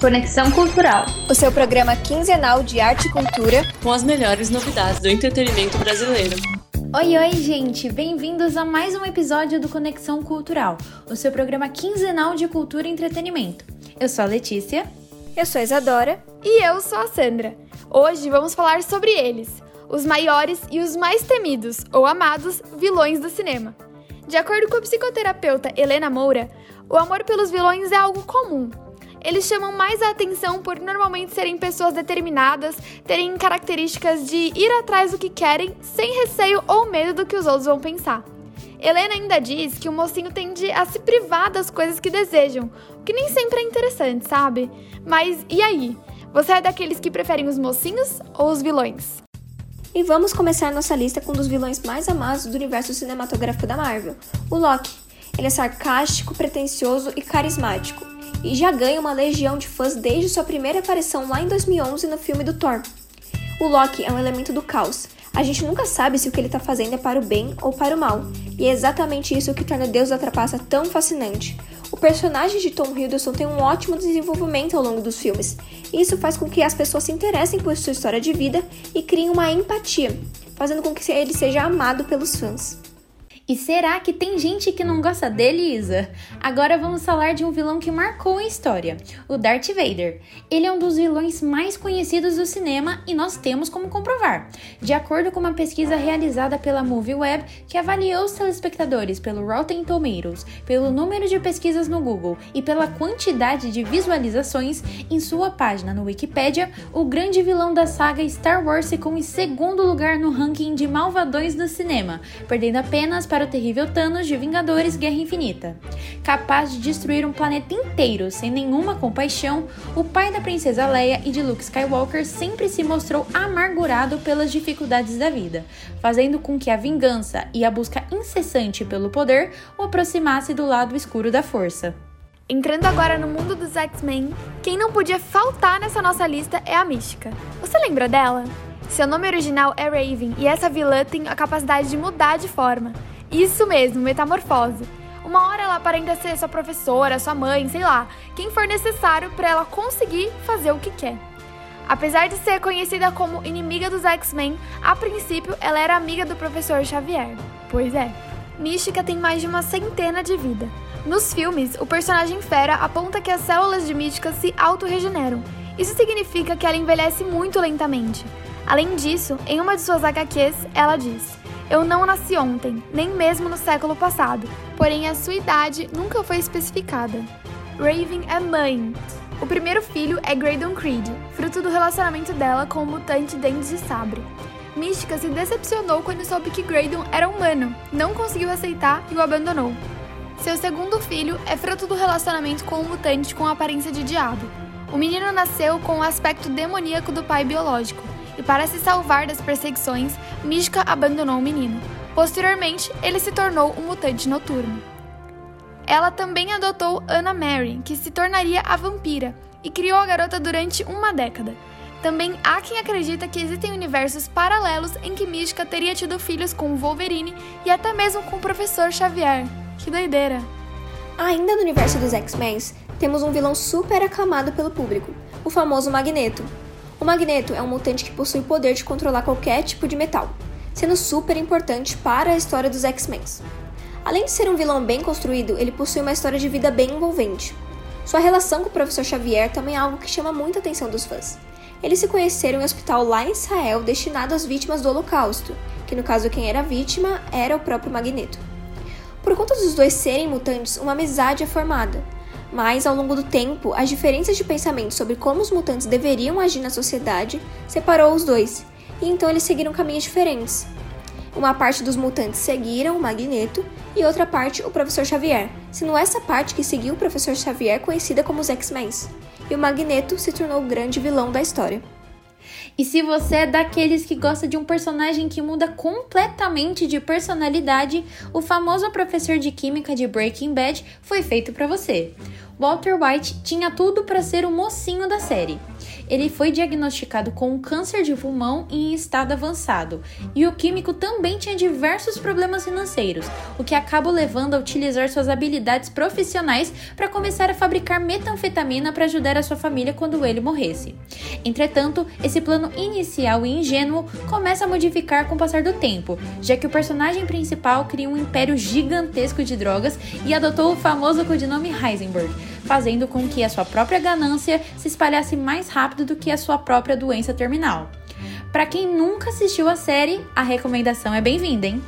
Conexão Cultural, o seu programa quinzenal de arte e cultura com as melhores novidades do entretenimento brasileiro. Oi, oi, gente! Bem-vindos a mais um episódio do Conexão Cultural, o seu programa quinzenal de cultura e entretenimento. Eu sou a Letícia. Eu sou a Isadora. E eu sou a Sandra. Hoje vamos falar sobre eles, os maiores e os mais temidos ou amados vilões do cinema. De acordo com a psicoterapeuta Helena Moura, o amor pelos vilões é algo comum. Eles chamam mais a atenção por normalmente serem pessoas determinadas, terem características de ir atrás do que querem, sem receio ou medo do que os outros vão pensar. Helena ainda diz que o mocinho tende a se privar das coisas que desejam, o que nem sempre é interessante, sabe? Mas e aí? Você é daqueles que preferem os mocinhos ou os vilões? E vamos começar nossa lista com um dos vilões mais amados do universo cinematográfico da Marvel, o Loki. Ele é sarcástico, pretensioso e carismático, e já ganha uma legião de fãs desde sua primeira aparição lá em 2011 no filme do Thor. O Loki é um elemento do caos. A gente nunca sabe se o que ele está fazendo é para o bem ou para o mal, e é exatamente isso que torna Deus da Trapaça tão fascinante. O personagem de Tom Hiddleston tem um ótimo desenvolvimento ao longo dos filmes, isso faz com que as pessoas se interessem por sua história de vida e criem uma empatia, fazendo com que ele seja amado pelos fãs. E será que tem gente que não gosta dele, Isa? Agora vamos falar de um vilão que marcou a história, o Darth Vader. Ele é um dos vilões mais conhecidos do cinema e nós temos como comprovar. De acordo com uma pesquisa realizada pela MovieWeb, que avaliou os telespectadores pelo Rotten Tomatoes, pelo número de pesquisas no Google e pela quantidade de visualizações, em sua página no Wikipedia, o grande vilão da saga Star Wars ficou em segundo lugar no ranking de malvadões do cinema, perdendo apenas para para o terrível Thanos de Vingadores Guerra Infinita. Capaz de destruir um planeta inteiro sem nenhuma compaixão, o pai da princesa Leia e de Luke Skywalker sempre se mostrou amargurado pelas dificuldades da vida, fazendo com que a vingança e a busca incessante pelo poder o aproximasse do lado escuro da força. Entrando agora no mundo dos X-Men, quem não podia faltar nessa nossa lista é a Mística. Você lembra dela? Seu nome original é Raven e essa vilã tem a capacidade de mudar de forma. Isso mesmo, metamorfose. Uma hora ela aparenta ser sua professora, sua mãe, sei lá, quem for necessário para ela conseguir fazer o que quer. Apesar de ser conhecida como inimiga dos X-Men, a princípio ela era amiga do professor Xavier. Pois é. Mística tem mais de uma centena de vida. Nos filmes, o personagem Fera aponta que as células de Mística se autorregeneram. Isso significa que ela envelhece muito lentamente. Além disso, em uma de suas HQs, ela diz: eu não nasci ontem, nem mesmo no século passado, porém a sua idade nunca foi especificada. Raven é mãe. O primeiro filho é Graydon Creed, fruto do relacionamento dela com o mutante Dentes de Sabre. Mística se decepcionou quando soube que Graydon era humano, não conseguiu aceitar e o abandonou. Seu segundo filho é fruto do relacionamento com o mutante com aparência de diabo. O menino nasceu com o aspecto demoníaco do pai biológico, e para se salvar das perseguições, Mística abandonou o menino. Posteriormente, ele se tornou um mutante noturno. Ela também adotou Anna Mary, que se tornaria a vampira, e criou a garota durante uma década. Também há quem acredita que existem universos paralelos em que Mística teria tido filhos com Wolverine e até mesmo com o professor Xavier. Que doideira! Ainda no universo dos X-Men, temos um vilão super aclamado pelo público, o famoso Magneto, o Magneto é um mutante que possui o poder de controlar qualquer tipo de metal, sendo super importante para a história dos X-Men. Além de ser um vilão bem construído, ele possui uma história de vida bem envolvente. Sua relação com o professor Xavier também é algo que chama muita atenção dos fãs. Eles se conheceram em um hospital lá em Israel destinado às vítimas do Holocausto, que no caso quem era vítima era o próprio Magneto. Por conta dos dois serem mutantes, uma amizade é formada, mas, ao longo do tempo, as diferenças de pensamento sobre como os mutantes deveriam agir na sociedade separou os dois, e então eles seguiram caminhos diferentes. Uma parte dos mutantes seguiram o Magneto e outra parte o Professor Xavier, sendo essa parte que seguiu o Professor Xavier conhecida como os X-Men. E o Magneto se tornou o grande vilão da história. E se você é daqueles que gosta de um personagem que muda completamente de personalidade, o famoso professor de química de Breaking Bad foi feito para você. Walter White tinha tudo para ser o mocinho da série ele foi diagnosticado com um câncer de pulmão em estado avançado, e o químico também tinha diversos problemas financeiros, o que acaba levando a utilizar suas habilidades profissionais para começar a fabricar metanfetamina para ajudar a sua família quando ele morresse. Entretanto, esse plano inicial e ingênuo começa a modificar com o passar do tempo, já que o personagem principal cria um império gigantesco de drogas e adotou o famoso codinome Heisenberg, fazendo com que a sua própria ganância se espalhasse mais rápido do que a sua própria doença terminal. Para quem nunca assistiu a série, a recomendação é bem-vinda, hein?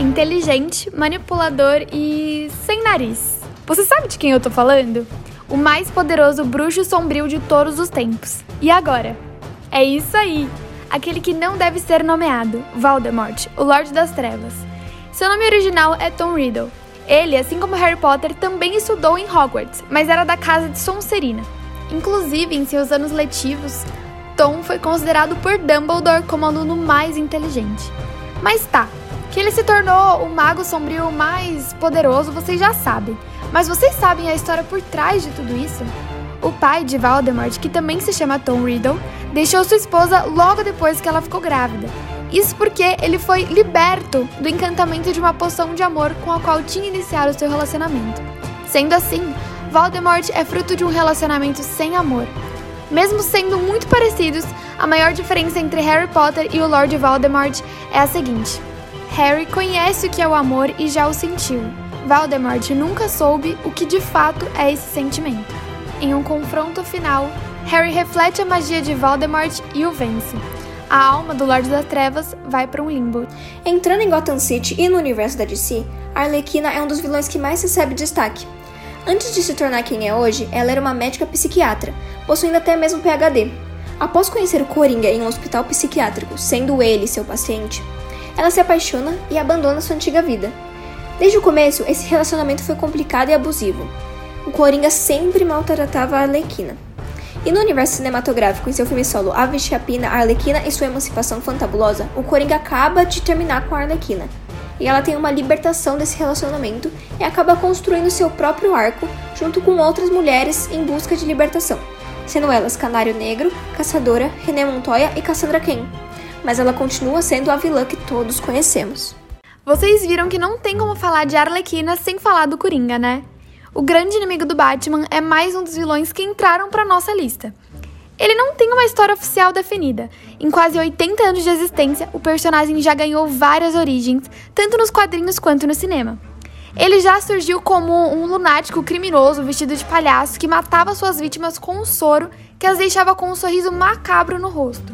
Inteligente, manipulador e sem nariz. Você sabe de quem eu tô falando? O mais poderoso bruxo sombrio de todos os tempos. E agora? É isso aí! Aquele que não deve ser nomeado, Voldemort, o Lorde das Trevas. Seu nome original é Tom Riddle, ele, assim como Harry Potter, também estudou em Hogwarts, mas era da casa de Sonserina. Inclusive, em seus anos letivos, Tom foi considerado por Dumbledore como o aluno mais inteligente. Mas tá, que ele se tornou o mago sombrio mais poderoso, vocês já sabem. Mas vocês sabem a história por trás de tudo isso? O pai de Voldemort, que também se chama Tom Riddle, deixou sua esposa logo depois que ela ficou grávida. Isso porque ele foi liberto do encantamento de uma poção de amor com a qual tinha iniciado seu relacionamento. Sendo assim, Voldemort é fruto de um relacionamento sem amor. Mesmo sendo muito parecidos, a maior diferença entre Harry Potter e o Lord Voldemort é a seguinte: Harry conhece o que é o amor e já o sentiu. Voldemort nunca soube o que de fato é esse sentimento. Em um confronto final, Harry reflete a magia de Voldemort e o vence a alma do Lorde das Trevas vai para um limbo. Entrando em Gotham City e no universo da DC, Arlequina é um dos vilões que mais recebe destaque. Antes de se tornar quem é hoje, ela era uma médica psiquiatra, possuindo até mesmo PhD. Após conhecer o Coringa em um hospital psiquiátrico, sendo ele seu paciente, ela se apaixona e abandona sua antiga vida. Desde o começo, esse relacionamento foi complicado e abusivo. O Coringa sempre maltratava a Arlequina. E no universo cinematográfico, em seu filme solo Ave Chapina, a Arlequina e sua emancipação fantabulosa, o Coringa acaba de terminar com a Arlequina. E ela tem uma libertação desse relacionamento e acaba construindo seu próprio arco junto com outras mulheres em busca de libertação, sendo elas Canário Negro, Caçadora, René Montoya e Cassandra Cain. Mas ela continua sendo a vilã que todos conhecemos. Vocês viram que não tem como falar de Arlequina sem falar do Coringa, né? o grande inimigo do Batman é mais um dos vilões que entraram para nossa lista. Ele não tem uma história oficial definida. Em quase 80 anos de existência, o personagem já ganhou várias origens, tanto nos quadrinhos quanto no cinema. Ele já surgiu como um lunático criminoso vestido de palhaço que matava suas vítimas com um soro que as deixava com um sorriso macabro no rosto.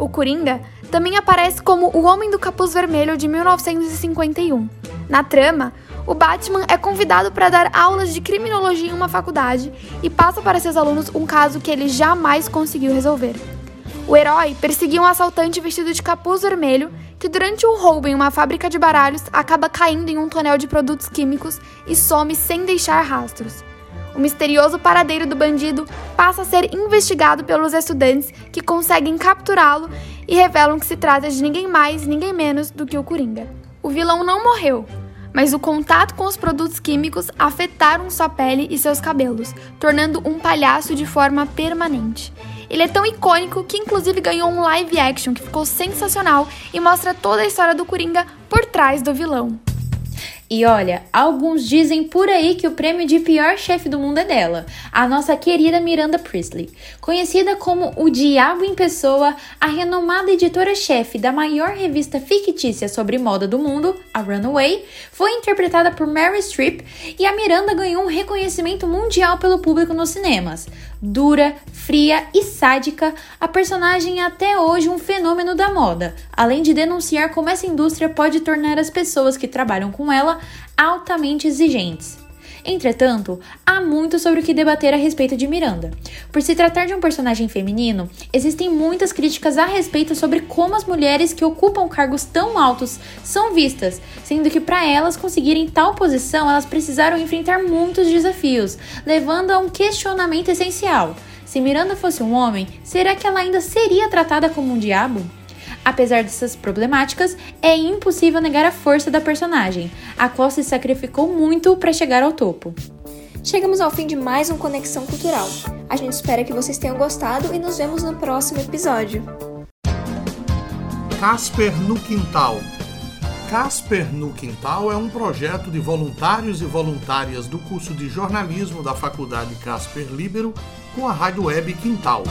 O Coringa também aparece como o Homem do Capuz Vermelho de 1951. Na trama, o Batman é convidado para dar aulas de criminologia em uma faculdade e passa para seus alunos um caso que ele jamais conseguiu resolver. O herói perseguia um assaltante vestido de capuz vermelho que, durante um roubo em uma fábrica de baralhos, acaba caindo em um tonel de produtos químicos e some sem deixar rastros. O misterioso paradeiro do bandido passa a ser investigado pelos estudantes que conseguem capturá-lo e revelam que se trata de ninguém mais, ninguém menos do que o Coringa. O vilão não morreu, mas o contato com os produtos químicos afetaram sua pele e seus cabelos, tornando um palhaço de forma permanente. Ele é tão icônico que inclusive ganhou um live action que ficou sensacional e mostra toda a história do Coringa por trás do vilão. E olha, alguns dizem por aí que o prêmio de pior chefe do mundo é dela, a nossa querida Miranda Priestley. Conhecida como o Diabo em Pessoa, a renomada editora-chefe da maior revista fictícia sobre moda do mundo, a Runaway, foi interpretada por Mary Streep e a Miranda ganhou um reconhecimento mundial pelo público nos cinemas. Dura, fria e sádica, a personagem é até hoje um fenômeno da moda, além de denunciar como essa indústria pode tornar as pessoas que trabalham com ela altamente exigentes. Entretanto, há muito sobre o que debater a respeito de Miranda. Por se tratar de um personagem feminino, existem muitas críticas a respeito sobre como as mulheres que ocupam cargos tão altos são vistas, sendo que para elas conseguirem tal posição, elas precisaram enfrentar muitos desafios, levando a um questionamento essencial. Se Miranda fosse um homem, será que ela ainda seria tratada como um diabo? Apesar dessas problemáticas, é impossível negar a força da personagem, a qual se sacrificou muito para chegar ao topo. Chegamos ao fim de mais um Conexão Cultural. A gente espera que vocês tenham gostado e nos vemos no próximo episódio. Casper no Quintal. Casper no Quintal é um projeto de voluntários e voluntárias do curso de jornalismo da Faculdade Casper Libero com a rádio web Quintal.